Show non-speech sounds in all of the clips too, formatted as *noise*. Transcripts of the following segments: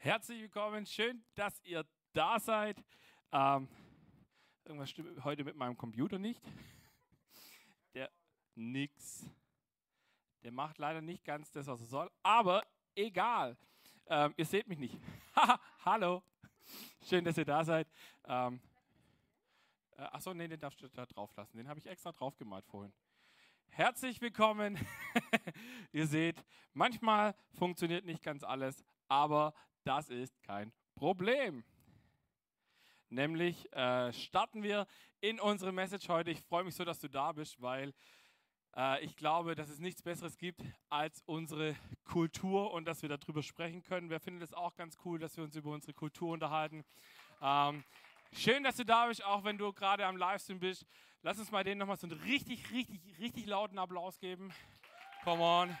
Herzlich willkommen, schön, dass ihr da seid. Ähm, irgendwas stimmt heute mit meinem Computer nicht. *laughs* Der nix. Der macht leider nicht ganz das, was er soll, aber egal. Ähm, ihr seht mich nicht. *laughs* Hallo. Schön, dass ihr da seid. Ähm, äh, achso, nee, den darfst du da drauf lassen. Den habe ich extra drauf gemalt vorhin. Herzlich willkommen. *laughs* ihr seht, manchmal funktioniert nicht ganz alles, aber das ist kein Problem. Nämlich äh, starten wir in unsere Message heute. Ich freue mich so, dass du da bist, weil äh, ich glaube, dass es nichts Besseres gibt als unsere Kultur und dass wir darüber sprechen können. Wer findet es auch ganz cool, dass wir uns über unsere Kultur unterhalten? Ähm, schön, dass du da bist, auch wenn du gerade am Livestream bist. Lass uns mal denen nochmal so einen richtig, richtig, richtig lauten Applaus geben. Come on.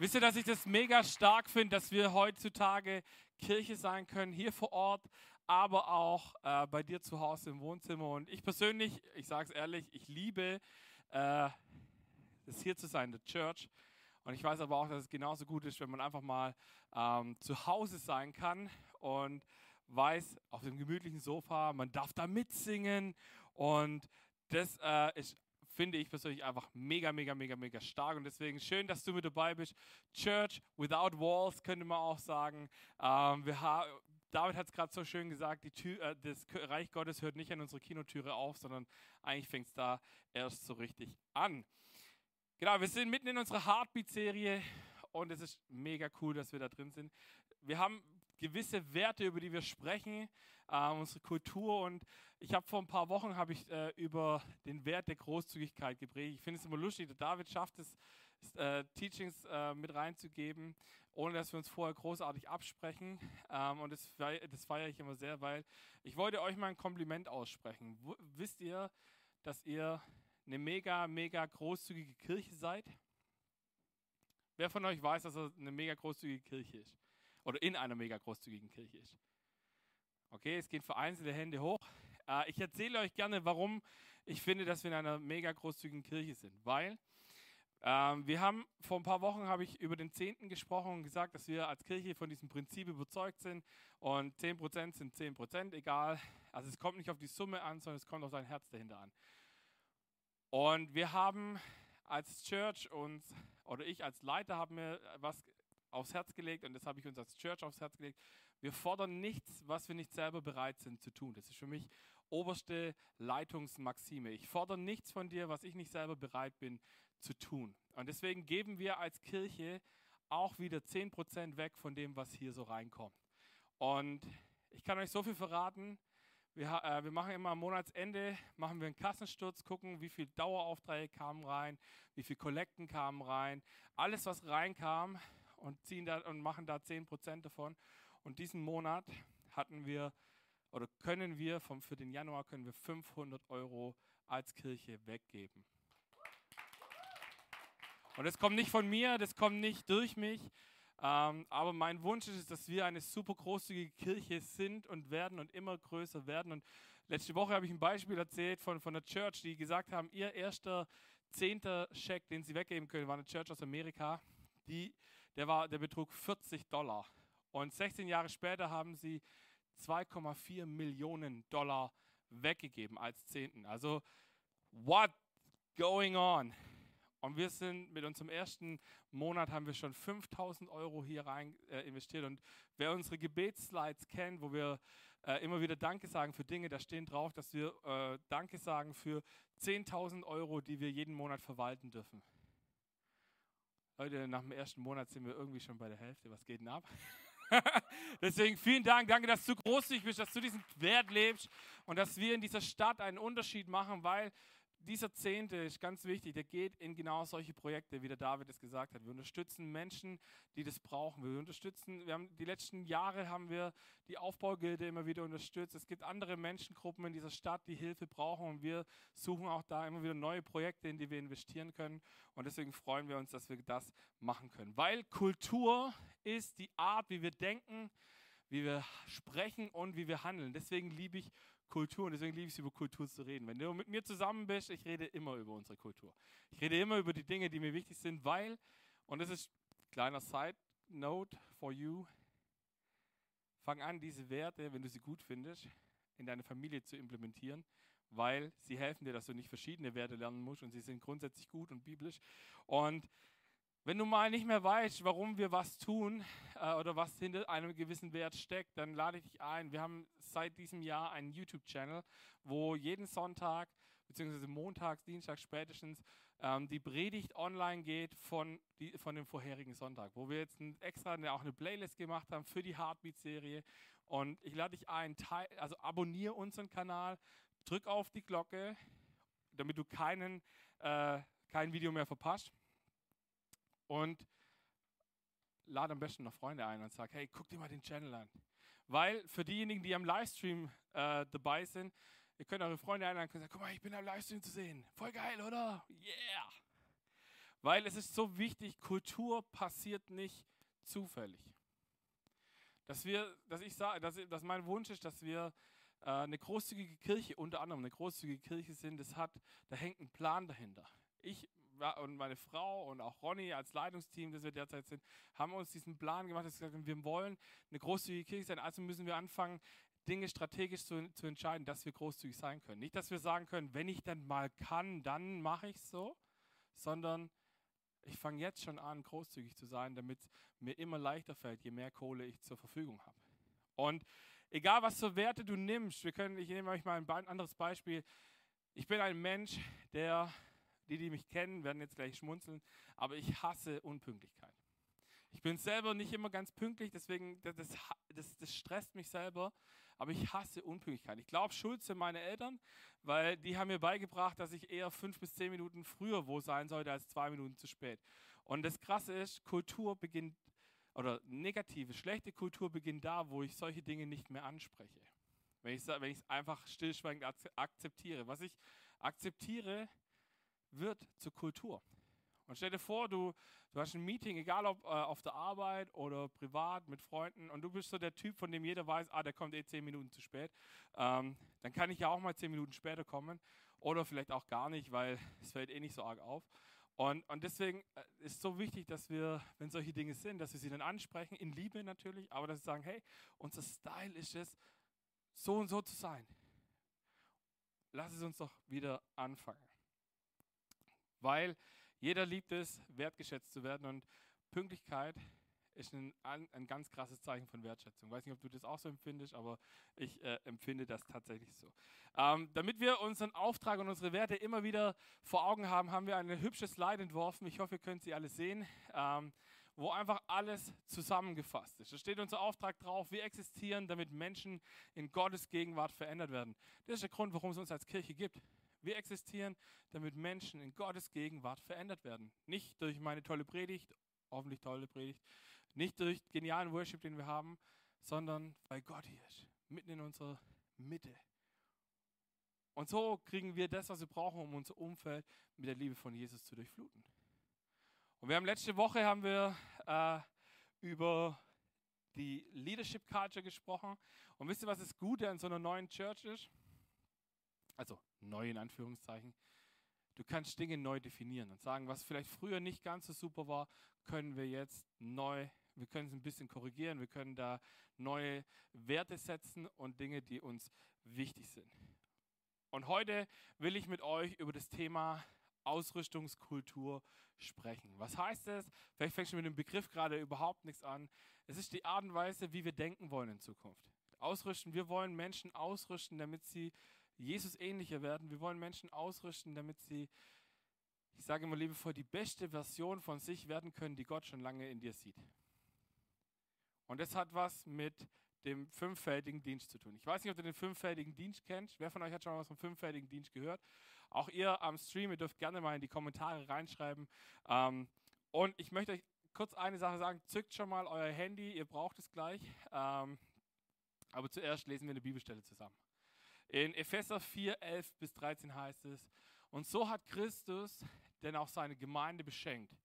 Wisst ihr, dass ich das mega stark finde, dass wir heutzutage Kirche sein können, hier vor Ort, aber auch äh, bei dir zu Hause im Wohnzimmer. Und ich persönlich, ich sage es ehrlich, ich liebe äh, es hier zu sein, der Church. Und ich weiß aber auch, dass es genauso gut ist, wenn man einfach mal ähm, zu Hause sein kann und weiß, auf dem gemütlichen Sofa, man darf da mitsingen. Und das äh, ist finde ich persönlich einfach mega, mega, mega, mega stark. Und deswegen schön, dass du mit dabei bist. Church without walls, könnte man auch sagen. Ähm, wir David hat es gerade so schön gesagt, die Tür, äh, das Reich Gottes hört nicht an unserer Kinotüre auf, sondern eigentlich fängt es da erst so richtig an. Genau, wir sind mitten in unserer Heartbeat-Serie und es ist mega cool, dass wir da drin sind. Wir haben gewisse Werte, über die wir sprechen, äh, unsere Kultur. Und ich habe vor ein paar Wochen habe ich äh, über den Wert der Großzügigkeit gepredigt. Ich finde es immer lustig, der David schafft es, äh, Teachings äh, mit reinzugeben, ohne dass wir uns vorher großartig absprechen. Ähm, und das, das feiere ich immer sehr, weil ich wollte euch mal ein Kompliment aussprechen. Wo, wisst ihr, dass ihr eine mega, mega großzügige Kirche seid? Wer von euch weiß, dass er eine mega großzügige Kirche ist? oder in einer mega großzügigen Kirche ist. Okay, es gehen vereinzelte Hände hoch. Äh, ich erzähle euch gerne, warum ich finde, dass wir in einer mega großzügigen Kirche sind. Weil ähm, wir haben vor ein paar Wochen habe ich über den Zehnten gesprochen und gesagt, dass wir als Kirche von diesem Prinzip überzeugt sind und 10% sind 10%, egal. Also es kommt nicht auf die Summe an, sondern es kommt auf dein Herz dahinter an. Und wir haben als Church uns, oder ich als Leiter haben mir was aufs Herz gelegt und das habe ich uns als Church aufs Herz gelegt. Wir fordern nichts, was wir nicht selber bereit sind zu tun. Das ist für mich oberste Leitungsmaxime. Ich fordere nichts von dir, was ich nicht selber bereit bin zu tun. Und deswegen geben wir als Kirche auch wieder 10% weg von dem, was hier so reinkommt. Und ich kann euch so viel verraten. Wir, äh, wir machen immer am Monatsende machen wir einen Kassensturz, gucken, wie viele Daueraufträge kamen rein, wie viele Kollekten kamen rein. Alles, was reinkam, und, ziehen da, und machen da 10% davon. Und diesen Monat hatten wir oder können wir vom, für den Januar können wir 500 Euro als Kirche weggeben. Und das kommt nicht von mir, das kommt nicht durch mich, ähm, aber mein Wunsch ist, dass wir eine super großzügige Kirche sind und werden und immer größer werden. Und letzte Woche habe ich ein Beispiel erzählt von, von der Church, die gesagt haben, ihr erster zehnter Scheck, den sie weggeben können, war eine Church aus Amerika. Die der, war, der betrug 40 Dollar. Und 16 Jahre später haben sie 2,4 Millionen Dollar weggegeben als Zehnten. Also, what going on? Und wir sind mit unserem ersten Monat haben wir schon 5000 Euro hier rein äh, investiert. Und wer unsere Gebetsslides kennt, wo wir äh, immer wieder Danke sagen für Dinge, da stehen drauf, dass wir äh, Danke sagen für 10.000 Euro, die wir jeden Monat verwalten dürfen. Leute, nach dem ersten Monat sind wir irgendwie schon bei der Hälfte. Was geht denn ab? *laughs* *laughs* Deswegen vielen Dank. Danke, dass du großzügig bist, dass du diesen Wert lebst und dass wir in dieser Stadt einen Unterschied machen, weil dieser Zehnte ist ganz wichtig, der geht in genau solche Projekte, wie der David es gesagt hat. Wir unterstützen Menschen, die das brauchen. Wir unterstützen, wir haben die letzten Jahre haben wir die Aufbaugilde immer wieder unterstützt. Es gibt andere Menschengruppen in dieser Stadt, die Hilfe brauchen und wir suchen auch da immer wieder neue Projekte, in die wir investieren können. Und deswegen freuen wir uns, dass wir das machen können. Weil Kultur ist die Art, wie wir denken, wie wir sprechen und wie wir handeln. Deswegen liebe ich Kultur und deswegen liebe ich es, über Kultur zu reden. Wenn du mit mir zusammen bist, ich rede immer über unsere Kultur. Ich rede immer über die Dinge, die mir wichtig sind, weil, und das ist ein kleiner Side Note for you, fang an, diese Werte, wenn du sie gut findest, in deine Familie zu implementieren, weil sie helfen dir, dass du nicht verschiedene Werte lernen musst und sie sind grundsätzlich gut und biblisch. Und wenn du mal nicht mehr weißt, warum wir was tun äh, oder was hinter einem gewissen Wert steckt, dann lade ich dich ein. Wir haben seit diesem Jahr einen YouTube-Channel, wo jeden Sonntag beziehungsweise montags, dienstags spätestens ähm, die Predigt online geht von, die, von dem vorherigen Sonntag, wo wir jetzt ein, extra eine, auch eine Playlist gemacht haben für die Heartbeat-Serie. Und ich lade dich ein, teil, also abonniere unseren Kanal, drück auf die Glocke, damit du keinen, äh, kein Video mehr verpasst. Und lade am besten noch Freunde ein und sag, hey, guck dir mal den Channel an. Weil für diejenigen, die am Livestream äh, dabei sind, Ihr könnt eure Freunde einladen und sagen, guck mal, ich bin am Livestream zu sehen. Voll geil, oder? Yeah! Weil es ist so wichtig, Kultur passiert nicht zufällig. Dass wir, dass ich sage, dass, dass mein Wunsch ist, dass wir äh, eine großzügige Kirche, unter anderem eine großzügige Kirche sind, das hat, da hängt ein Plan dahinter. Ich und meine Frau und auch Ronny als Leitungsteam, das wir derzeit sind, haben uns diesen Plan gemacht, dass wir wollen eine großzügige Kirche sein, also müssen wir anfangen, Dinge strategisch zu, zu entscheiden, dass wir großzügig sein können. Nicht, dass wir sagen können, wenn ich dann mal kann, dann mache ich so, sondern ich fange jetzt schon an, großzügig zu sein, damit mir immer leichter fällt, je mehr Kohle ich zur Verfügung habe. Und egal, was für Werte du nimmst, wir können, ich nehme euch mal ein anderes Beispiel. Ich bin ein Mensch, der, die, die mich kennen, werden jetzt gleich schmunzeln, aber ich hasse Unpünktlichkeit. Ich bin selber nicht immer ganz pünktlich, deswegen, das, das, das stresst mich selber aber ich hasse Unpünktlichkeit. Ich glaube, schuld sind meine Eltern, weil die haben mir beigebracht, dass ich eher fünf bis zehn Minuten früher wo sein sollte als zwei Minuten zu spät. Und das Krasse ist, Kultur beginnt, oder negative, schlechte Kultur beginnt da, wo ich solche Dinge nicht mehr anspreche. Wenn ich es wenn einfach stillschweigend akzeptiere. Was ich akzeptiere, wird zur Kultur. Und stell dir vor, du, du hast ein Meeting, egal ob äh, auf der Arbeit oder privat mit Freunden, und du bist so der Typ, von dem jeder weiß, ah, der kommt eh zehn Minuten zu spät. Ähm, dann kann ich ja auch mal zehn Minuten später kommen. Oder vielleicht auch gar nicht, weil *laughs* es fällt eh nicht so arg auf. Und, und deswegen äh, ist es so wichtig, dass wir, wenn solche Dinge sind, dass wir sie dann ansprechen, in Liebe natürlich, aber dass wir sagen, hey, unser Style ist es, so und so zu sein. Lass es uns doch wieder anfangen. Weil jeder liebt es, wertgeschätzt zu werden und Pünktlichkeit ist ein, ein ganz krasses Zeichen von Wertschätzung. Ich weiß nicht, ob du das auch so empfindest, aber ich äh, empfinde das tatsächlich so. Ähm, damit wir unseren Auftrag und unsere Werte immer wieder vor Augen haben, haben wir ein hübsches Slide entworfen. Ich hoffe, ihr könnt sie alle sehen, ähm, wo einfach alles zusammengefasst ist. Da steht unser Auftrag drauf, wir existieren, damit Menschen in Gottes Gegenwart verändert werden. Das ist der Grund, warum es uns als Kirche gibt. Wir existieren, damit Menschen in Gottes Gegenwart verändert werden. Nicht durch meine tolle Predigt, hoffentlich tolle Predigt, nicht durch genialen Worship, den wir haben, sondern weil Gott hier ist, mitten in unserer Mitte. Und so kriegen wir das, was wir brauchen, um unser Umfeld mit der Liebe von Jesus zu durchfluten. Und wir haben letzte Woche haben wir äh, über die Leadership Culture gesprochen. Und wisst ihr, was das Gute an so einer neuen Church ist? also neu in Anführungszeichen, du kannst Dinge neu definieren und sagen, was vielleicht früher nicht ganz so super war, können wir jetzt neu, wir können es ein bisschen korrigieren, wir können da neue Werte setzen und Dinge, die uns wichtig sind. Und heute will ich mit euch über das Thema Ausrüstungskultur sprechen. Was heißt das? Vielleicht fängst du mit dem Begriff gerade überhaupt nichts an. Es ist die Art und Weise, wie wir denken wollen in Zukunft. Ausrüsten, wir wollen Menschen ausrüsten, damit sie Jesus ähnlicher werden. Wir wollen Menschen ausrüsten, damit sie, ich sage immer liebevoll, die beste Version von sich werden können, die Gott schon lange in dir sieht. Und das hat was mit dem fünffältigen Dienst zu tun. Ich weiß nicht, ob du den fünffältigen Dienst kennst. Wer von euch hat schon mal was vom fünffältigen Dienst gehört? Auch ihr am Stream, ihr dürft gerne mal in die Kommentare reinschreiben. Ähm, und ich möchte euch kurz eine Sache sagen. Zückt schon mal euer Handy, ihr braucht es gleich. Ähm, aber zuerst lesen wir eine Bibelstelle zusammen. In Epheser 4, 11 bis 13 heißt es, und so hat Christus denn auch seine Gemeinde beschenkt.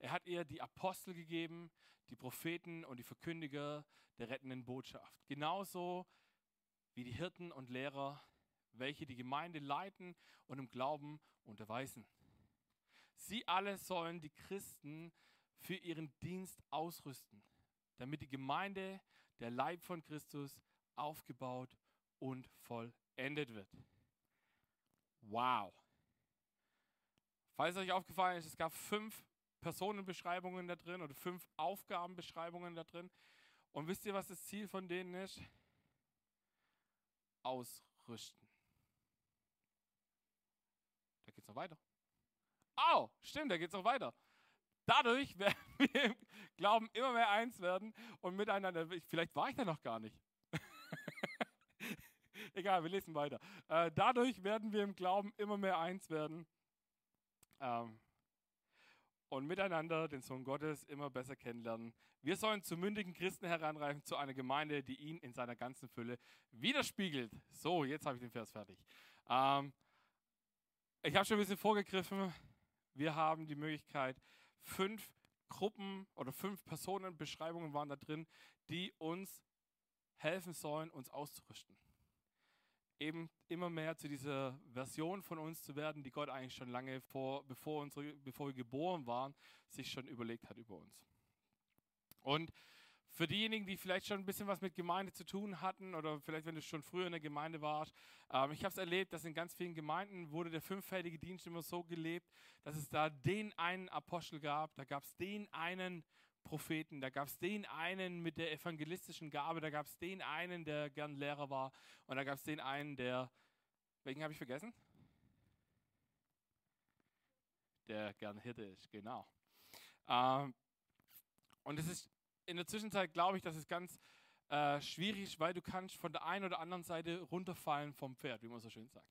Er hat ihr die Apostel gegeben, die Propheten und die Verkündiger der rettenden Botschaft. Genauso wie die Hirten und Lehrer, welche die Gemeinde leiten und im Glauben unterweisen. Sie alle sollen die Christen für ihren Dienst ausrüsten, damit die Gemeinde der Leib von Christus aufgebaut und vollendet wird. Wow. Falls euch aufgefallen ist, es gab fünf Personenbeschreibungen da drin oder fünf Aufgabenbeschreibungen da drin. Und wisst ihr, was das Ziel von denen ist? Ausrüsten. Da geht es noch weiter. Oh, stimmt, da geht es noch weiter. Dadurch *laughs* werden wir im Glauben immer mehr eins werden und miteinander. Vielleicht war ich da noch gar nicht. *laughs* Egal, wir lesen weiter. Äh, dadurch werden wir im Glauben immer mehr eins werden ähm, und miteinander den Sohn Gottes immer besser kennenlernen. Wir sollen zu mündigen Christen heranreifen, zu einer Gemeinde, die ihn in seiner ganzen Fülle widerspiegelt. So, jetzt habe ich den Vers fertig. Ähm, ich habe schon ein bisschen vorgegriffen. Wir haben die Möglichkeit, fünf Gruppen oder fünf Personenbeschreibungen waren da drin, die uns helfen sollen, uns auszurüsten eben immer mehr zu dieser Version von uns zu werden, die Gott eigentlich schon lange vor, bevor, unsere, bevor wir geboren waren, sich schon überlegt hat über uns. Und für diejenigen, die vielleicht schon ein bisschen was mit Gemeinde zu tun hatten oder vielleicht, wenn du schon früher in der Gemeinde warst, ähm, ich habe es erlebt, dass in ganz vielen Gemeinden wurde der fünffältige Dienst immer so gelebt, dass es da den einen Apostel gab, da gab es den einen Propheten, da gab es den einen mit der evangelistischen Gabe, da gab es den einen, der gern Lehrer war und da gab es den einen, der, welchen habe ich vergessen? Der gern Hirte ist, genau. Ähm, und es ist in der Zwischenzeit, glaube ich, dass es ganz äh, schwierig ist, weil du kannst von der einen oder anderen Seite runterfallen vom Pferd, wie man so schön sagt.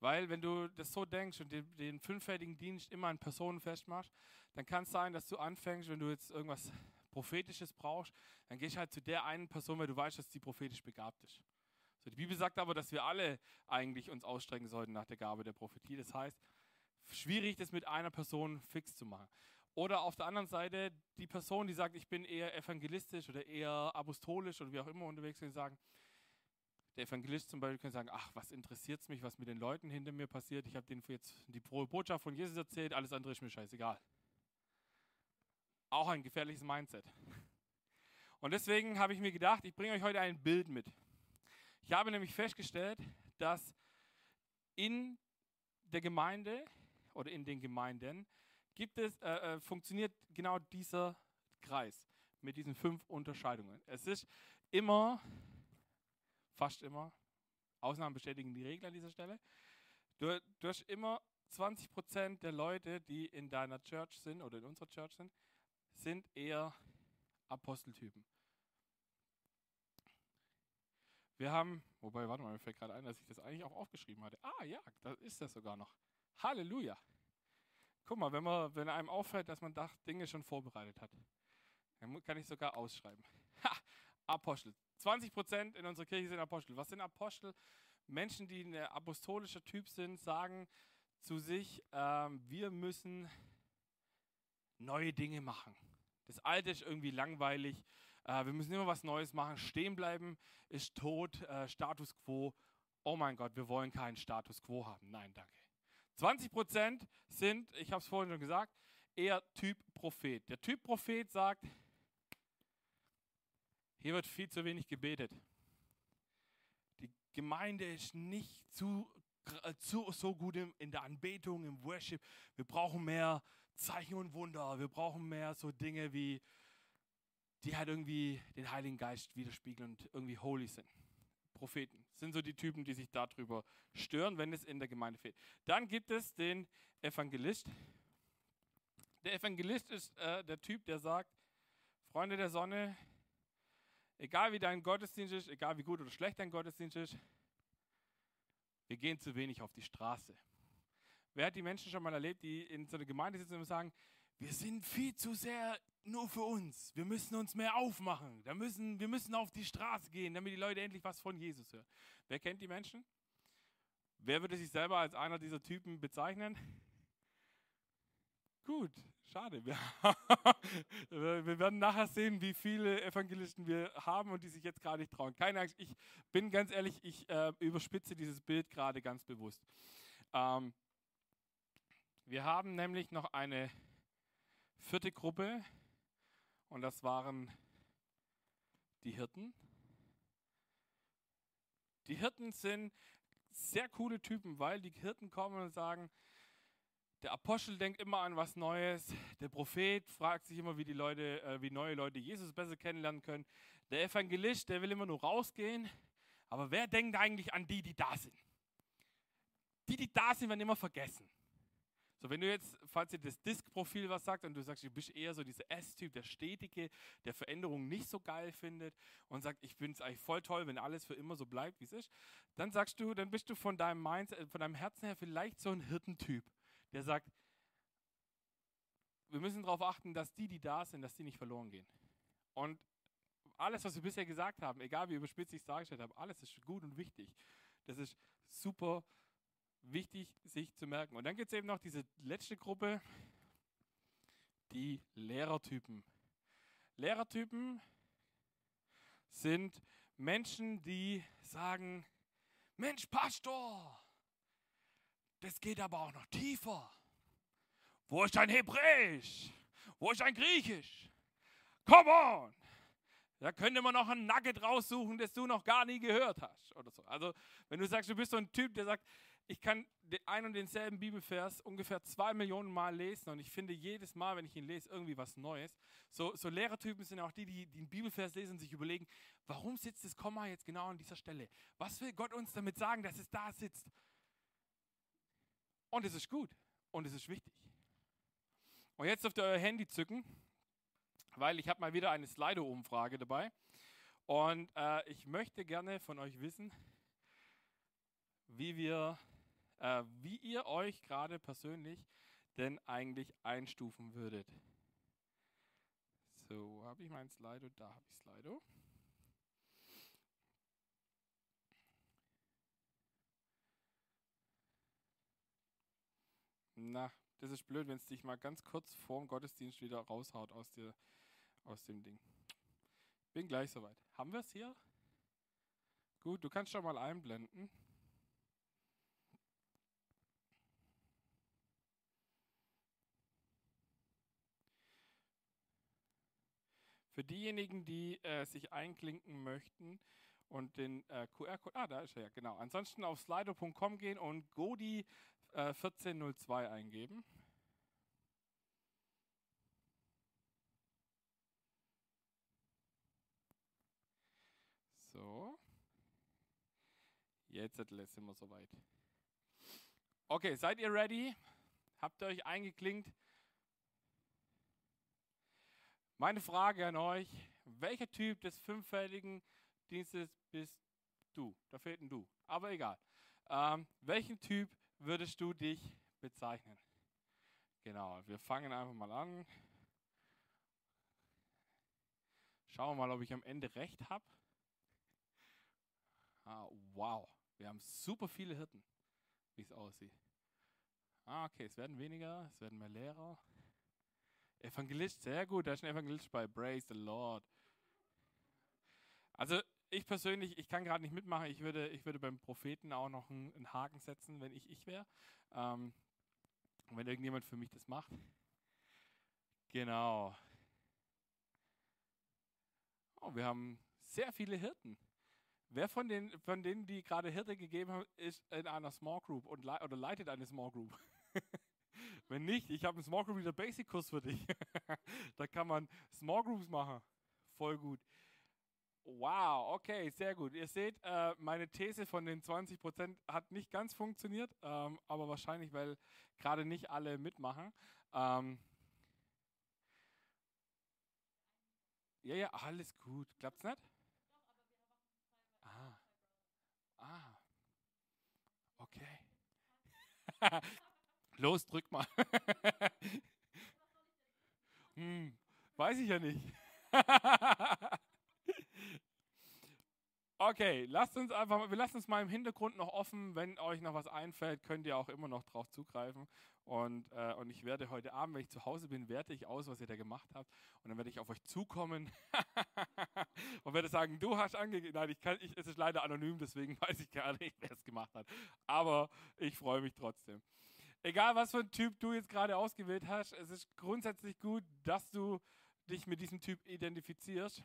Weil wenn du das so denkst und den, den fünffältigen Dienst immer an Personen festmachst, dann kann es sein, dass du anfängst, wenn du jetzt irgendwas Prophetisches brauchst, dann gehst du halt zu der einen Person, weil du weißt, dass die prophetisch begabt ist. So, die Bibel sagt aber, dass wir alle eigentlich uns ausstrecken sollten nach der Gabe der Prophetie. Das heißt, schwierig, das mit einer Person fix zu machen. Oder auf der anderen Seite die Person, die sagt, ich bin eher evangelistisch oder eher apostolisch oder wie auch immer unterwegs, und sagen, der Evangelist zum Beispiel kann sagen, ach, was interessiert es mich, was mit den Leuten hinter mir passiert. Ich habe denen jetzt die Botschaft von Jesus erzählt, alles andere ist mir scheißegal. Auch ein gefährliches Mindset. Und deswegen habe ich mir gedacht, ich bringe euch heute ein Bild mit. Ich habe nämlich festgestellt, dass in der Gemeinde oder in den Gemeinden gibt es, äh, äh funktioniert genau dieser Kreis mit diesen fünf Unterscheidungen. Es ist immer fast immer, Ausnahmen bestätigen die Regel an dieser Stelle, du, du hast immer 20% der Leute, die in deiner Church sind oder in unserer Church sind, sind eher Aposteltypen. Wir haben, wobei, warte mal, mir fällt gerade ein, dass ich das eigentlich auch aufgeschrieben hatte. Ah ja, da ist das sogar noch. Halleluja. Guck mal, wenn, man, wenn einem auffällt, dass man Dinge schon vorbereitet hat, dann kann ich sogar ausschreiben. Ha, Apostel. 20 Prozent in unserer Kirche sind Apostel. Was sind Apostel? Menschen, die ein apostolischer Typ sind, sagen zu sich, ähm, wir müssen neue Dinge machen. Das Alte ist irgendwie langweilig. Äh, wir müssen immer was Neues machen. Stehen bleiben ist tot. Äh, Status quo. Oh mein Gott, wir wollen keinen Status quo haben. Nein, danke. 20 Prozent sind, ich habe es vorhin schon gesagt, eher Typ Prophet. Der Typ Prophet sagt, hier wird viel zu wenig gebetet. Die Gemeinde ist nicht zu, zu, so gut in der Anbetung, im Worship. Wir brauchen mehr Zeichen und Wunder. Wir brauchen mehr so Dinge wie, die halt irgendwie den Heiligen Geist widerspiegeln und irgendwie holy sind. Propheten sind so die Typen, die sich darüber stören, wenn es in der Gemeinde fehlt. Dann gibt es den Evangelist. Der Evangelist ist äh, der Typ, der sagt, Freunde der Sonne, Egal wie dein Gottesdienst ist, egal wie gut oder schlecht dein Gottesdienst ist, wir gehen zu wenig auf die Straße. Wer hat die Menschen schon mal erlebt, die in so einer Gemeinde sitzen und sagen, wir sind viel zu sehr nur für uns. Wir müssen uns mehr aufmachen. Da müssen, wir müssen auf die Straße gehen, damit die Leute endlich was von Jesus hören. Wer kennt die Menschen? Wer würde sich selber als einer dieser Typen bezeichnen? Gut, schade. *laughs* Wir, werden nachher sehen, wie viele Evangelisten wir haben und die sich jetzt gerade nicht trauen. Keine Angst, ich bin ganz ehrlich, ich äh, überspitze dieses Bild gerade ganz bewusst. Ähm, wir haben nämlich noch eine vierte Gruppe und das waren die Hirten. Die Hirten sind sehr coole Typen, weil die Hirten kommen und sagen, der Apostel denkt immer an was Neues. Der Prophet fragt sich immer, wie die Leute, äh, wie neue Leute Jesus besser kennenlernen können. Der Evangelist, der will immer nur rausgehen. Aber wer denkt eigentlich an die, die da sind? Die, die da sind, werden immer vergessen. So, wenn du jetzt, falls dir das Disk-Profil was sagt und du sagst, du bist eher so dieser S-Typ, der Stetige, der Veränderungen nicht so geil findet und sagt, ich finde es eigentlich voll toll, wenn alles für immer so bleibt, wie es ist, dann sagst du, dann bist du von deinem Mindset, von deinem Herzen her vielleicht so ein Hirtentyp der sagt, wir müssen darauf achten, dass die, die da sind, dass die nicht verloren gehen. Und alles, was wir bisher gesagt haben, egal wie überspitzt ich es dargestellt habe, alles ist gut und wichtig. Das ist super wichtig, sich zu merken. Und dann gibt es eben noch diese letzte Gruppe, die Lehrertypen. Lehrertypen sind Menschen, die sagen, Mensch, Pastor, das geht aber auch noch tiefer. Wo ist dein Hebräisch? Wo ist dein Griechisch? Come on! Da könnte man noch ein Nugget raussuchen, das du noch gar nie gehört hast. Oder so. Also, wenn du sagst, du bist so ein Typ, der sagt, ich kann den ein und denselben Bibelvers ungefähr zwei Millionen Mal lesen und ich finde jedes Mal, wenn ich ihn lese, irgendwie was Neues. So, so Lehrertypen sind auch die, die, einen Bibelvers lesen und sich überlegen, warum sitzt das Komma jetzt genau an dieser Stelle? Was will Gott uns damit sagen, dass es da sitzt? Und es ist gut und es ist wichtig. Und jetzt dürft ihr euer Handy zücken, weil ich habe mal wieder eine Slido-Umfrage dabei. Und äh, ich möchte gerne von euch wissen, wie, wir, äh, wie ihr euch gerade persönlich denn eigentlich einstufen würdet. So, habe ich mein Slido? Da habe ich Slido. Na, das ist blöd, wenn es dich mal ganz kurz vorm Gottesdienst wieder raushaut aus, dir, aus dem Ding. Bin gleich soweit. Haben wir es hier? Gut, du kannst schon mal einblenden. Für diejenigen, die äh, sich einklinken möchten und den äh, QR-Code, ah, da ist er ja, genau. Ansonsten auf slido.com gehen und Godi 1402 äh, eingeben. So. Jetzt sind wir soweit. Okay, seid ihr ready? Habt ihr euch eingeklinkt? Meine Frage an euch, welcher Typ des fünffältigen Dienstes bist du? Da fehlt ein Du, aber egal. Ähm, welchen Typ würdest du dich bezeichnen? Genau, wir fangen einfach mal an. Schauen wir mal, ob ich am Ende recht habe. Ah, wow, wir haben super viele Hirten, wie es aussieht. Ah, okay, es werden weniger, es werden mehr Lehrer. Evangelist, sehr gut, da ist ein Evangelist bei. Praise the Lord. Also ich persönlich, ich kann gerade nicht mitmachen. Ich würde, ich würde beim Propheten auch noch einen, einen Haken setzen, wenn ich ich wäre. Ähm, wenn irgendjemand für mich das macht. Genau. Oh, wir haben sehr viele Hirten. Wer von, den, von denen, die gerade Hirte gegeben haben, ist in einer Small Group und le oder leitet eine Small Group? *laughs* Wenn nicht, ich habe einen Small Group Leader Basic Kurs für dich. *laughs* da kann man Small Groups machen. Voll gut. Wow, okay, sehr gut. Ihr seht, äh, meine These von den 20 Prozent hat nicht ganz funktioniert, ähm, aber wahrscheinlich, weil gerade nicht alle mitmachen. Ähm, ja, ja, alles gut. Klappt's nicht? Ah, ah, okay. *laughs* Los, drück mal. *laughs* hm, weiß ich ja nicht. *laughs* Okay, lasst uns einfach, wir lassen es mal im Hintergrund noch offen. Wenn euch noch was einfällt, könnt ihr auch immer noch drauf zugreifen. Und, äh, und ich werde heute Abend, wenn ich zu Hause bin, werte ich aus, was ihr da gemacht habt. Und dann werde ich auf euch zukommen *laughs* und werde sagen, du hast angegeben. Nein, ich kann, ich, es ist leider anonym, deswegen *laughs* weiß ich gar nicht, wer es gemacht hat. Aber ich freue mich trotzdem. Egal, was für ein Typ du jetzt gerade ausgewählt hast, es ist grundsätzlich gut, dass du dich mit diesem Typ identifizierst.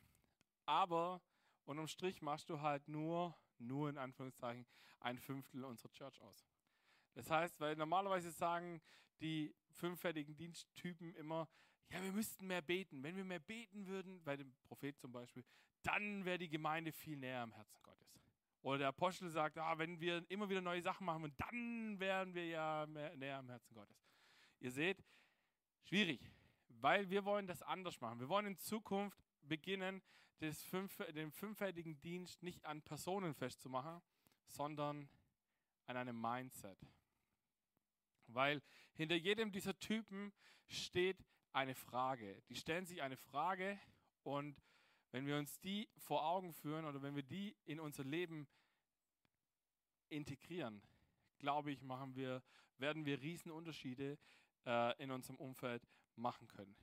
Aber Unterm Strich machst du halt nur nur in Anführungszeichen ein Fünftel unserer Church aus. Das heißt, weil normalerweise sagen die fünffälligen Diensttypen immer, ja, wir müssten mehr beten. Wenn wir mehr beten würden, bei dem Prophet zum Beispiel, dann wäre die Gemeinde viel näher am Herzen Gottes. Oder der Apostel sagt, ah, wenn wir immer wieder neue Sachen machen, dann wären wir ja mehr, näher am Herzen Gottes. Ihr seht, schwierig, weil wir wollen das anders machen. Wir wollen in Zukunft beginnen, fünf, den fünffältigen Dienst nicht an Personen festzumachen, sondern an einem Mindset. Weil hinter jedem dieser Typen steht eine Frage. Die stellen sich eine Frage und wenn wir uns die vor Augen führen oder wenn wir die in unser Leben integrieren, glaube ich, machen wir, werden wir Riesenunterschiede äh, in unserem Umfeld machen können.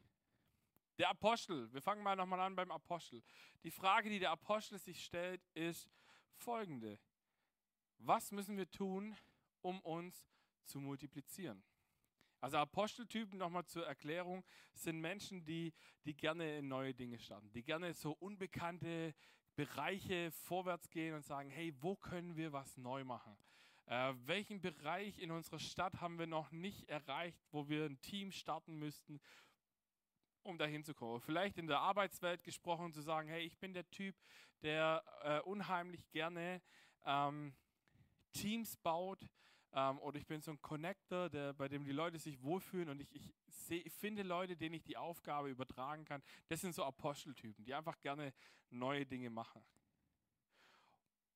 Der Apostel, wir fangen mal nochmal an beim Apostel. Die Frage, die der Apostel sich stellt, ist folgende. Was müssen wir tun, um uns zu multiplizieren? Also Aposteltypen, nochmal zur Erklärung, sind Menschen, die, die gerne in neue Dinge starten, die gerne so unbekannte Bereiche vorwärts gehen und sagen, hey, wo können wir was neu machen? Äh, welchen Bereich in unserer Stadt haben wir noch nicht erreicht, wo wir ein Team starten müssten, um dahin zu kommen? Vielleicht in der Arbeitswelt gesprochen zu sagen, hey, ich bin der Typ, der äh, unheimlich gerne ähm, Teams baut, ähm, oder ich bin so ein Connector, der, bei dem die Leute sich wohlfühlen und ich, ich, seh, ich finde Leute, denen ich die Aufgabe übertragen kann. Das sind so Aposteltypen, die einfach gerne neue Dinge machen.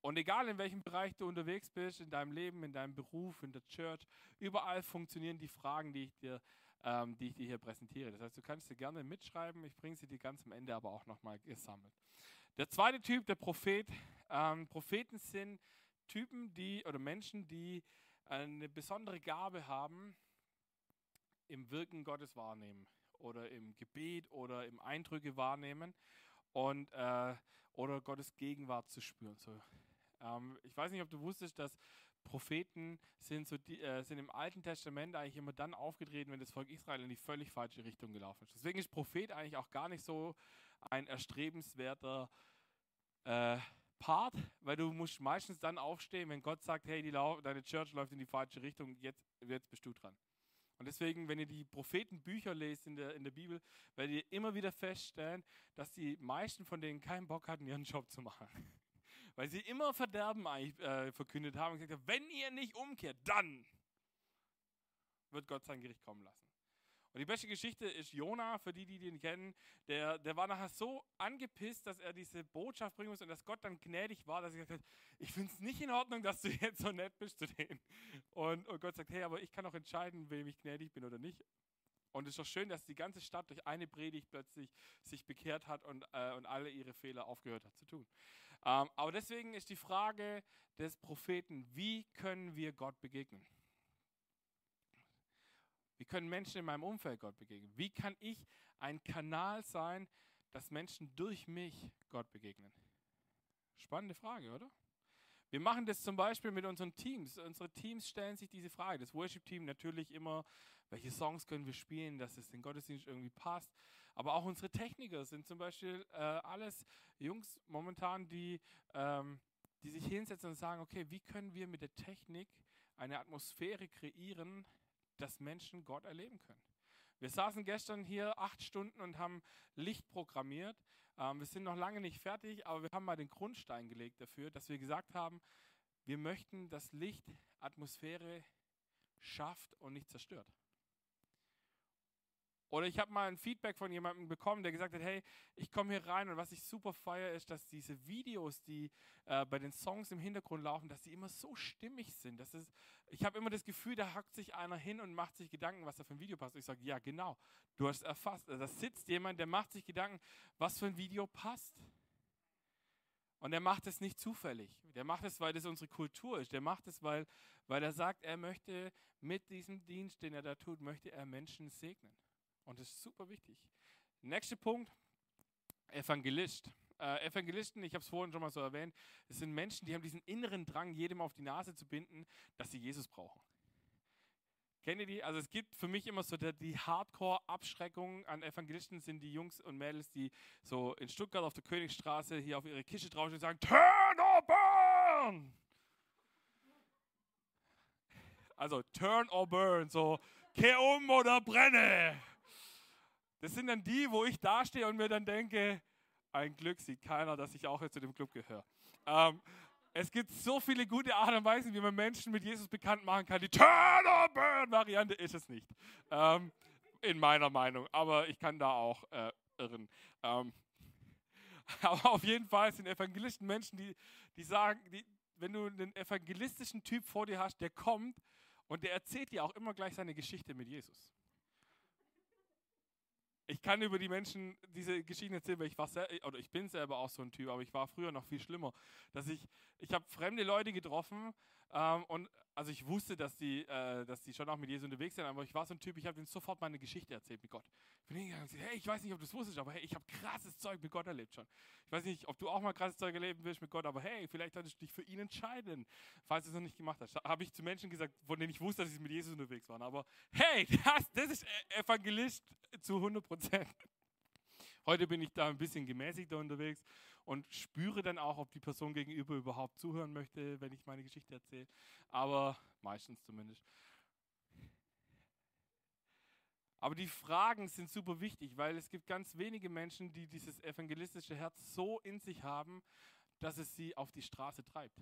Und egal in welchem Bereich du unterwegs bist, in deinem Leben, in deinem Beruf, in der Church, überall funktionieren die Fragen, die ich dir, ähm, die ich dir hier präsentiere. Das heißt, du kannst sie gerne mitschreiben. Ich bringe sie dir ganz am Ende aber auch nochmal gesammelt. Der zweite Typ, der Prophet. Ähm, Propheten sind Typen, die oder Menschen, die eine besondere Gabe haben, im Wirken Gottes wahrnehmen oder im Gebet oder im Eindrücke wahrnehmen und äh, oder Gottes Gegenwart zu spüren. So, ähm, ich weiß nicht, ob du wusstest, dass Propheten sind, so die, äh, sind im Alten Testament eigentlich immer dann aufgetreten, wenn das Volk Israel in die völlig falsche Richtung gelaufen ist. Deswegen ist Prophet eigentlich auch gar nicht so ein erstrebenswerter äh, Part, weil du musst meistens dann aufstehen, wenn Gott sagt, hey, deine Church läuft in die falsche Richtung, jetzt, jetzt bist du dran. Und deswegen, wenn ihr die Prophetenbücher lest in der, in der Bibel, werdet ihr immer wieder feststellen, dass die meisten von denen keinen Bock hatten, ihren Job zu machen. Weil sie immer Verderben äh, verkündet haben und gesagt haben, wenn ihr nicht umkehrt, dann wird Gott sein Gericht kommen lassen. Und die beste Geschichte ist Jona, für die, die den kennen. Der, der war nachher so angepisst, dass er diese Botschaft bringen muss und dass Gott dann gnädig war, dass er gesagt hat, ich finde es nicht in Ordnung, dass du jetzt so nett bist zu denen. Und, und Gott sagt, hey, aber ich kann auch entscheiden, wem ich gnädig bin oder nicht. Und es ist doch schön, dass die ganze Stadt durch eine Predigt plötzlich sich bekehrt hat und, äh, und alle ihre Fehler aufgehört hat zu tun. Ähm, aber deswegen ist die Frage des Propheten, wie können wir Gott begegnen? Wie können Menschen in meinem Umfeld Gott begegnen? Wie kann ich ein Kanal sein, dass Menschen durch mich Gott begegnen? Spannende Frage, oder? Wir machen das zum Beispiel mit unseren Teams. Unsere Teams stellen sich diese Frage. Das Worship-Team natürlich immer, welche Songs können wir spielen, dass es den Gottesdienst irgendwie passt. Aber auch unsere Techniker sind zum Beispiel äh, alles Jungs momentan, die, ähm, die sich hinsetzen und sagen, okay, wie können wir mit der Technik eine Atmosphäre kreieren, dass Menschen Gott erleben können. Wir saßen gestern hier acht Stunden und haben Licht programmiert. Ähm, wir sind noch lange nicht fertig, aber wir haben mal den Grundstein gelegt dafür, dass wir gesagt haben, wir möchten, dass Licht Atmosphäre schafft und nicht zerstört. Oder ich habe mal ein Feedback von jemandem bekommen, der gesagt hat, hey, ich komme hier rein und was ich super feiere, ist, dass diese Videos, die äh, bei den Songs im Hintergrund laufen, dass die immer so stimmig sind. Das ist, ich habe immer das Gefühl, da hackt sich einer hin und macht sich Gedanken, was da für ein Video passt. Und ich sage, ja genau, du hast erfasst. Also da sitzt jemand, der macht sich Gedanken, was für ein Video passt. Und er macht es nicht zufällig. Der macht es, weil das unsere Kultur ist. Der macht es, weil, weil er sagt, er möchte mit diesem Dienst, den er da tut, möchte er Menschen segnen. Und das ist super wichtig. Nächster Punkt, Evangelist. Äh, Evangelisten, ich habe es vorhin schon mal so erwähnt, es sind Menschen, die haben diesen inneren Drang, jedem auf die Nase zu binden, dass sie Jesus brauchen. Kennt ihr die? Also es gibt für mich immer so die Hardcore-Abschreckung an Evangelisten sind die Jungs und Mädels, die so in Stuttgart auf der Königstraße hier auf ihre Kische draufstehen und sagen, Turn turn. Also turn or burn, so kehr um oder brenne. Das sind dann die, wo ich dastehe und mir dann denke, ein Glück sieht keiner, dass ich auch jetzt zu dem Club gehöre. Ähm, es gibt so viele gute Arten und Weisen, wie man Menschen mit Jesus bekannt machen kann. Die Turn or Burn Variante ist es nicht. Ähm, in meiner Meinung. Aber ich kann da auch äh, irren. Ähm, *laughs* aber auf jeden Fall sind Evangelisten Menschen, die, die sagen, die, wenn du einen evangelistischen Typ vor dir hast, der kommt und der erzählt dir auch immer gleich seine Geschichte mit Jesus. Ich kann über die Menschen diese Geschichten erzählen, weil ich war oder ich bin selber auch so ein Typ, aber ich war früher noch viel schlimmer, dass ich ich habe fremde Leute getroffen ähm, und also ich wusste, dass die, äh, dass die schon auch mit Jesus unterwegs sind, aber ich war so ein Typ, ich habe denen sofort meine Geschichte erzählt mit Gott. Ich bin hingegangen und gesagt, hey, ich weiß nicht, ob du es wusstest, aber hey, ich habe krasses Zeug mit Gott erlebt schon. Ich weiß nicht, ob du auch mal krasses Zeug erleben willst mit Gott, aber hey, vielleicht solltest du dich für ihn entscheiden, falls du es noch nicht gemacht hast. Habe ich zu Menschen gesagt, von denen ich wusste, dass sie mit Jesus unterwegs waren. Aber hey, *laughs* das, das ist Evangelist zu 100 Prozent. Heute bin ich da ein bisschen gemäßigter unterwegs und spüre dann auch, ob die Person gegenüber überhaupt zuhören möchte, wenn ich meine Geschichte erzähle. Aber meistens zumindest. Aber die Fragen sind super wichtig, weil es gibt ganz wenige Menschen, die dieses evangelistische Herz so in sich haben, dass es sie auf die Straße treibt.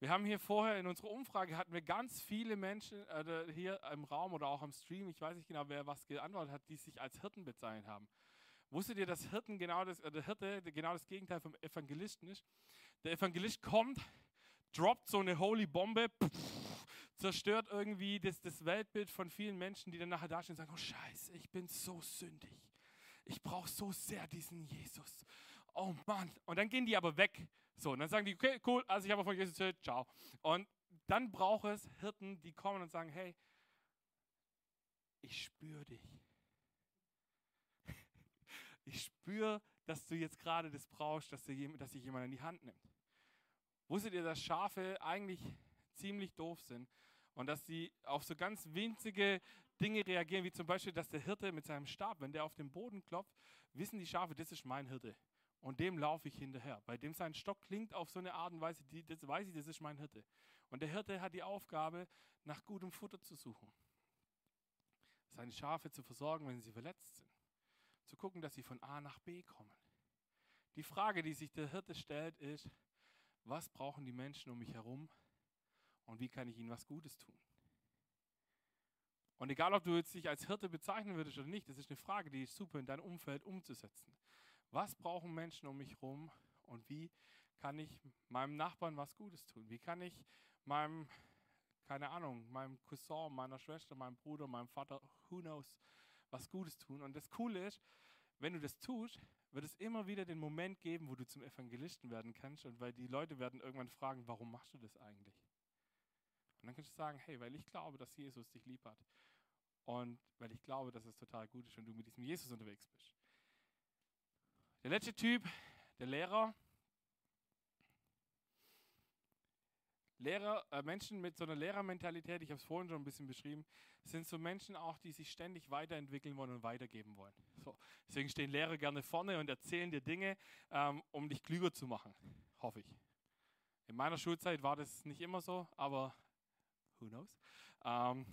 Wir haben hier vorher in unserer Umfrage hatten wir ganz viele Menschen äh, hier im Raum oder auch am Stream, ich weiß nicht genau, wer was geantwortet hat, die sich als Hirten bezeichnet haben. Wusstet ihr, dass Hirten genau das, äh, der Hirte genau das Gegenteil vom Evangelisten ist? Der Evangelist kommt, droppt so eine holy Bombe, pff, zerstört irgendwie das, das Weltbild von vielen Menschen, die dann nachher dastehen und sagen, oh Scheiße, ich bin so sündig. Ich brauche so sehr diesen Jesus. Oh Mann. Und dann gehen die aber weg. So, und dann sagen die, okay, cool, also ich habe von Jesus gehört, ciao. Und dann braucht es Hirten, die kommen und sagen, hey, ich spüre dich ich spüre, dass du jetzt gerade das brauchst, dass, dass sich jemand in die Hand nimmt. Wusstet ihr, dass Schafe eigentlich ziemlich doof sind und dass sie auf so ganz winzige Dinge reagieren, wie zum Beispiel, dass der Hirte mit seinem Stab, wenn der auf den Boden klopft, wissen die Schafe, das ist mein Hirte. Und dem laufe ich hinterher. Bei dem sein Stock klingt auf so eine Art und Weise, die, das weiß ich, das ist mein Hirte. Und der Hirte hat die Aufgabe, nach gutem Futter zu suchen. Seine Schafe zu versorgen, wenn sie verletzt sind zu gucken, dass sie von A nach B kommen. Die Frage, die sich der Hirte stellt, ist, was brauchen die Menschen um mich herum und wie kann ich ihnen was Gutes tun? Und egal, ob du jetzt dich als Hirte bezeichnen würdest oder nicht, das ist eine Frage, die ist super in dein Umfeld umzusetzen. Was brauchen Menschen um mich herum und wie kann ich meinem Nachbarn was Gutes tun? Wie kann ich meinem, keine Ahnung, meinem Cousin, meiner Schwester, meinem Bruder, meinem Vater, who knows, was Gutes tun. Und das Coole ist, wenn du das tust, wird es immer wieder den Moment geben, wo du zum Evangelisten werden kannst und weil die Leute werden irgendwann fragen, warum machst du das eigentlich? Und dann kannst du sagen, hey, weil ich glaube, dass Jesus dich lieb hat und weil ich glaube, dass es total gut ist, wenn du mit diesem Jesus unterwegs bist. Der letzte Typ, der Lehrer, Lehrer, äh, Menschen mit so einer Lehrermentalität, ich habe es vorhin schon ein bisschen beschrieben, sind so Menschen auch, die sich ständig weiterentwickeln wollen und weitergeben wollen. So, deswegen stehen Lehrer gerne vorne und erzählen dir Dinge, ähm, um dich klüger zu machen, hoffe ich. In meiner Schulzeit war das nicht immer so, aber who knows? Ähm,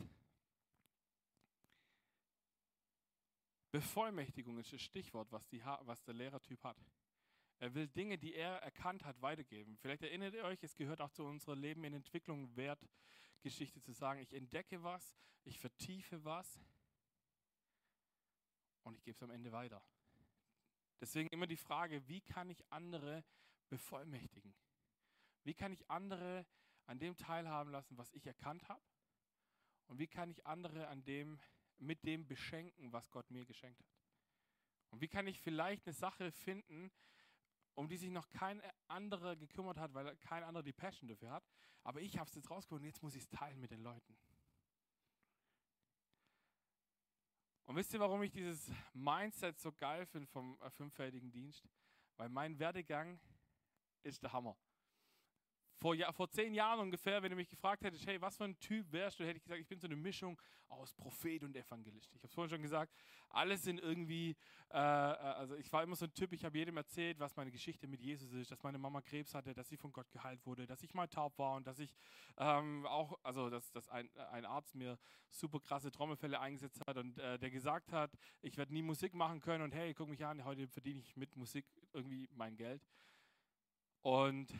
Bevollmächtigung ist das Stichwort, was, die, was der Lehrertyp hat. Er will Dinge, die er erkannt hat, weitergeben. Vielleicht erinnert ihr euch, es gehört auch zu unserer Leben in Entwicklung Wertgeschichte zu sagen, ich entdecke was, ich vertiefe was und ich gebe es am Ende weiter. Deswegen immer die Frage, wie kann ich andere bevollmächtigen? Wie kann ich andere an dem teilhaben lassen, was ich erkannt habe? Und wie kann ich andere an dem, mit dem beschenken, was Gott mir geschenkt hat? Und wie kann ich vielleicht eine Sache finden, um die sich noch kein anderer gekümmert hat, weil kein anderer die Passion dafür hat. Aber ich habe es jetzt rausgeholt und jetzt muss ich es teilen mit den Leuten. Und wisst ihr, warum ich dieses Mindset so geil finde vom äh, fünffältigen Dienst? Weil mein Werdegang ist der Hammer. Vor, ja, vor zehn Jahren ungefähr, wenn du mich gefragt hättest, hey, was für ein Typ wärst du, hätte ich gesagt, ich bin so eine Mischung aus Prophet und Evangelist. Ich habe es vorhin schon gesagt, alles sind irgendwie, äh, äh, also ich war immer so ein Typ, ich habe jedem erzählt, was meine Geschichte mit Jesus ist, dass meine Mama Krebs hatte, dass sie von Gott geheilt wurde, dass ich mal taub war und dass ich ähm, auch, also dass, dass ein, ein Arzt mir super krasse Trommelfälle eingesetzt hat und äh, der gesagt hat, ich werde nie Musik machen können und hey, guck mich an, heute verdiene ich mit Musik irgendwie mein Geld. Und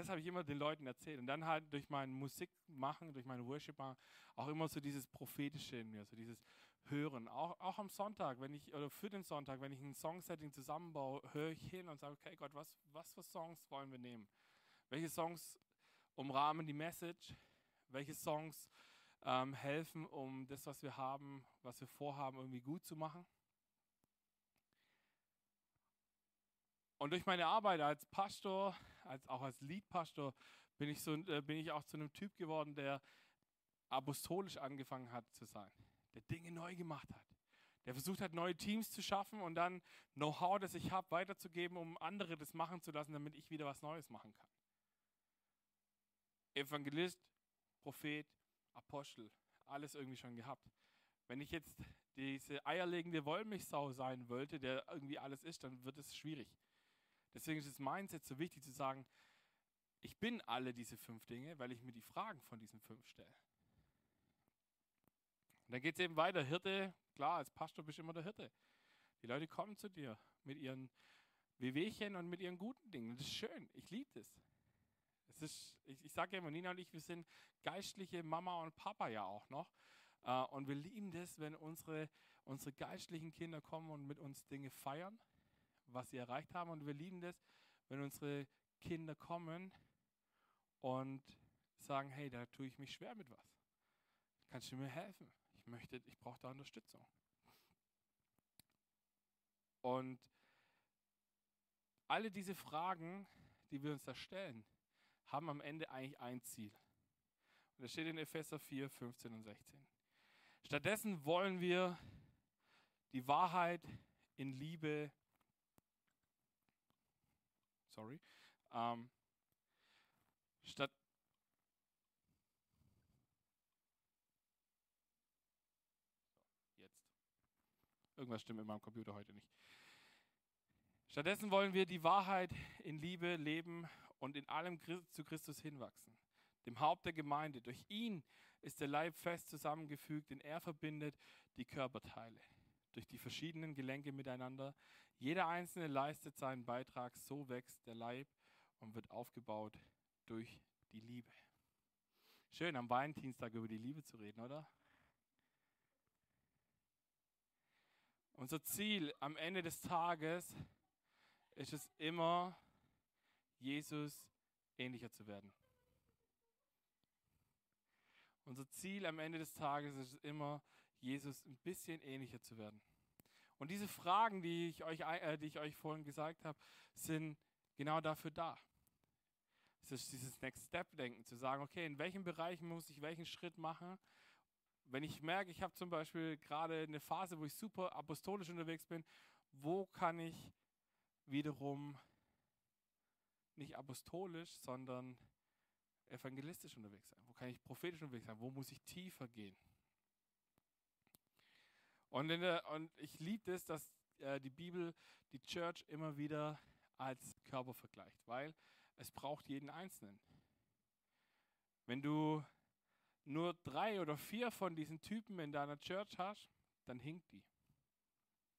das habe ich immer den Leuten erzählt. Und dann halt durch mein Musikmachen, durch mein Worship machen, auch immer so dieses Prophetische in mir, so dieses Hören. Auch, auch am Sonntag, wenn ich, oder für den Sonntag, wenn ich ein Songsetting zusammenbaue, höre ich hin und sage, okay Gott, was, was für Songs wollen wir nehmen? Welche Songs umrahmen die Message? Welche Songs ähm, helfen, um das, was wir haben, was wir vorhaben, irgendwie gut zu machen? Und durch meine Arbeit als Pastor, als, auch als Leadpastor, bin ich, so, äh, bin ich auch zu einem Typ geworden, der apostolisch angefangen hat zu sein, der Dinge neu gemacht hat, der versucht hat, neue Teams zu schaffen und dann Know-how, das ich habe, weiterzugeben, um andere das machen zu lassen, damit ich wieder was Neues machen kann. Evangelist, Prophet, Apostel, alles irgendwie schon gehabt. Wenn ich jetzt diese eierlegende Wollmilchsau sein wollte, der irgendwie alles ist, dann wird es schwierig. Deswegen ist das Mindset so wichtig zu sagen, ich bin alle diese fünf Dinge, weil ich mir die Fragen von diesen fünf stelle. Und dann geht es eben weiter. Hirte, klar, als Pastor bist du immer der Hirte. Die Leute kommen zu dir mit ihren Wehwehchen und mit ihren guten Dingen. Das ist schön. Ich liebe das. Es ist, ich, ich sage immer, Nina und ich, wir sind geistliche Mama und Papa ja auch noch. Uh, und wir lieben das, wenn unsere, unsere geistlichen Kinder kommen und mit uns Dinge feiern was sie erreicht haben. Und wir lieben das, wenn unsere Kinder kommen und sagen, hey, da tue ich mich schwer mit was. Kannst du mir helfen? Ich möchte, ich brauche da Unterstützung. Und alle diese Fragen, die wir uns da stellen, haben am Ende eigentlich ein Ziel. Und das steht in Epheser 4, 15 und 16. Stattdessen wollen wir die Wahrheit in Liebe sorry. Ähm, statt jetzt. Irgendwas stimmt in meinem Computer heute nicht. Stattdessen wollen wir die Wahrheit in Liebe leben und in allem zu Christus hinwachsen, dem Haupt der Gemeinde. Durch ihn ist der Leib fest zusammengefügt, denn er verbindet die Körperteile durch die verschiedenen Gelenke miteinander. Jeder einzelne leistet seinen Beitrag, so wächst der Leib und wird aufgebaut durch die Liebe. Schön, am Valentinstag über die Liebe zu reden, oder? Unser Ziel am Ende des Tages ist es immer, Jesus ähnlicher zu werden. Unser Ziel am Ende des Tages ist es immer, Jesus ein bisschen ähnlicher zu werden. Und diese Fragen, die ich euch, äh, die ich euch vorhin gesagt habe, sind genau dafür da. Es ist dieses Next Step-Denken, zu sagen, okay, in welchem Bereich muss ich welchen Schritt machen? Wenn ich merke, ich habe zum Beispiel gerade eine Phase, wo ich super apostolisch unterwegs bin, wo kann ich wiederum nicht apostolisch, sondern evangelistisch unterwegs sein? Wo kann ich prophetisch unterwegs sein? Wo muss ich tiefer gehen? Und, der, und ich liebe es, dass äh, die Bibel die Church immer wieder als Körper vergleicht, weil es braucht jeden Einzelnen. Wenn du nur drei oder vier von diesen Typen in deiner Church hast, dann hinkt die.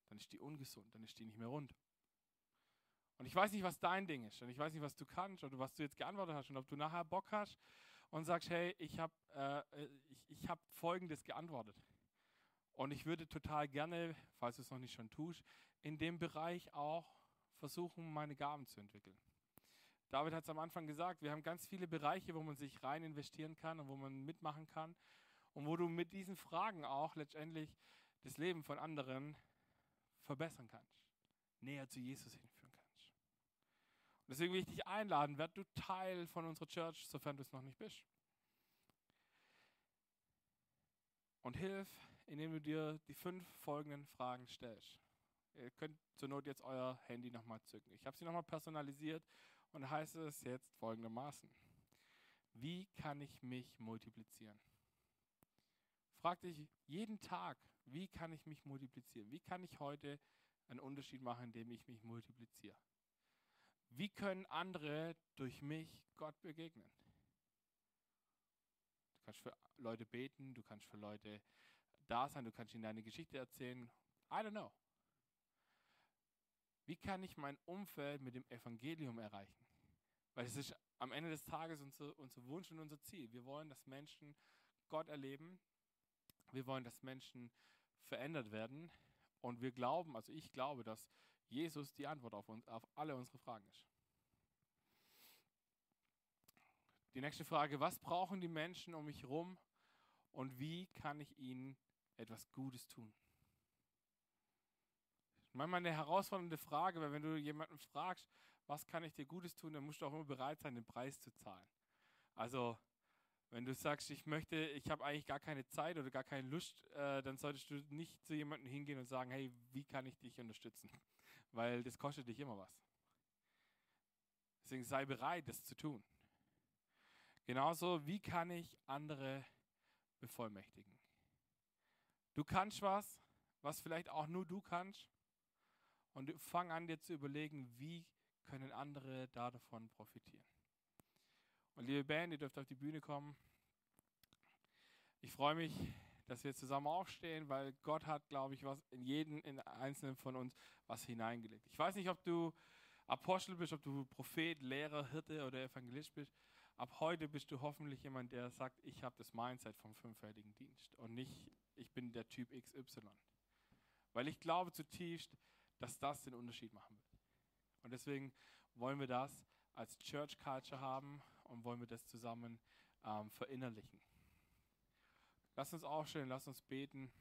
Dann ist die ungesund, dann ist die nicht mehr rund. Und ich weiß nicht, was dein Ding ist und ich weiß nicht, was du kannst oder was du jetzt geantwortet hast und ob du nachher Bock hast und sagst, hey, ich habe äh, ich, ich hab Folgendes geantwortet. Und ich würde total gerne, falls du es noch nicht schon tust, in dem Bereich auch versuchen, meine Gaben zu entwickeln. David hat es am Anfang gesagt, wir haben ganz viele Bereiche, wo man sich rein investieren kann und wo man mitmachen kann und wo du mit diesen Fragen auch letztendlich das Leben von anderen verbessern kannst, näher zu Jesus hinführen kannst. Und deswegen will ich dich einladen, werd du Teil von unserer Church, sofern du es noch nicht bist. Und hilf indem du dir die fünf folgenden Fragen stellst. Ihr könnt zur Not jetzt euer Handy nochmal zücken. Ich habe sie nochmal personalisiert Und heißt es jetzt folgendermaßen. Wie kann ich mich multiplizieren? Frag dich jeden Tag, wie kann ich mich multiplizieren? Wie kann ich heute einen Unterschied machen, indem ich mich multipliziere? Wie können andere durch mich Gott begegnen? Du kannst für Leute beten, du kannst für Leute da sein, du kannst ihnen deine Geschichte erzählen. I don't know. Wie kann ich mein Umfeld mit dem Evangelium erreichen? Weil es ist am Ende des Tages unser, unser Wunsch und unser Ziel. Wir wollen, dass Menschen Gott erleben. Wir wollen, dass Menschen verändert werden. Und wir glauben, also ich glaube, dass Jesus die Antwort auf, uns, auf alle unsere Fragen ist. Die nächste Frage, was brauchen die Menschen um mich herum und wie kann ich ihnen etwas Gutes tun? Manchmal eine herausfordernde Frage, weil wenn du jemanden fragst, was kann ich dir Gutes tun, dann musst du auch immer bereit sein, den Preis zu zahlen. Also, wenn du sagst, ich möchte, ich habe eigentlich gar keine Zeit oder gar keine Lust, äh, dann solltest du nicht zu jemandem hingehen und sagen, hey, wie kann ich dich unterstützen? *laughs* Weil das kostet dich immer was. Deswegen sei bereit, das zu tun. Genauso, wie kann ich andere bevollmächtigen? Du kannst was, was vielleicht auch nur du kannst. Und fang an, dir zu überlegen, wie können andere davon profitieren. Und liebe Band, ihr dürft auf die Bühne kommen. Ich freue mich, dass wir zusammen aufstehen, weil Gott hat, glaube ich, was in jeden, in einzelnen von uns was hineingelegt. Ich weiß nicht, ob du Apostel bist, ob du Prophet, Lehrer, Hirte oder Evangelist bist. Ab heute bist du hoffentlich jemand, der sagt, ich habe das Mindset vom fünffältigen Dienst und nicht, ich bin der Typ XY. Weil ich glaube zutiefst, dass das den Unterschied machen wird. Und deswegen wollen wir das als Church Culture haben und wollen wir das zusammen ähm, verinnerlichen. Lass uns aufstehen, lass uns beten.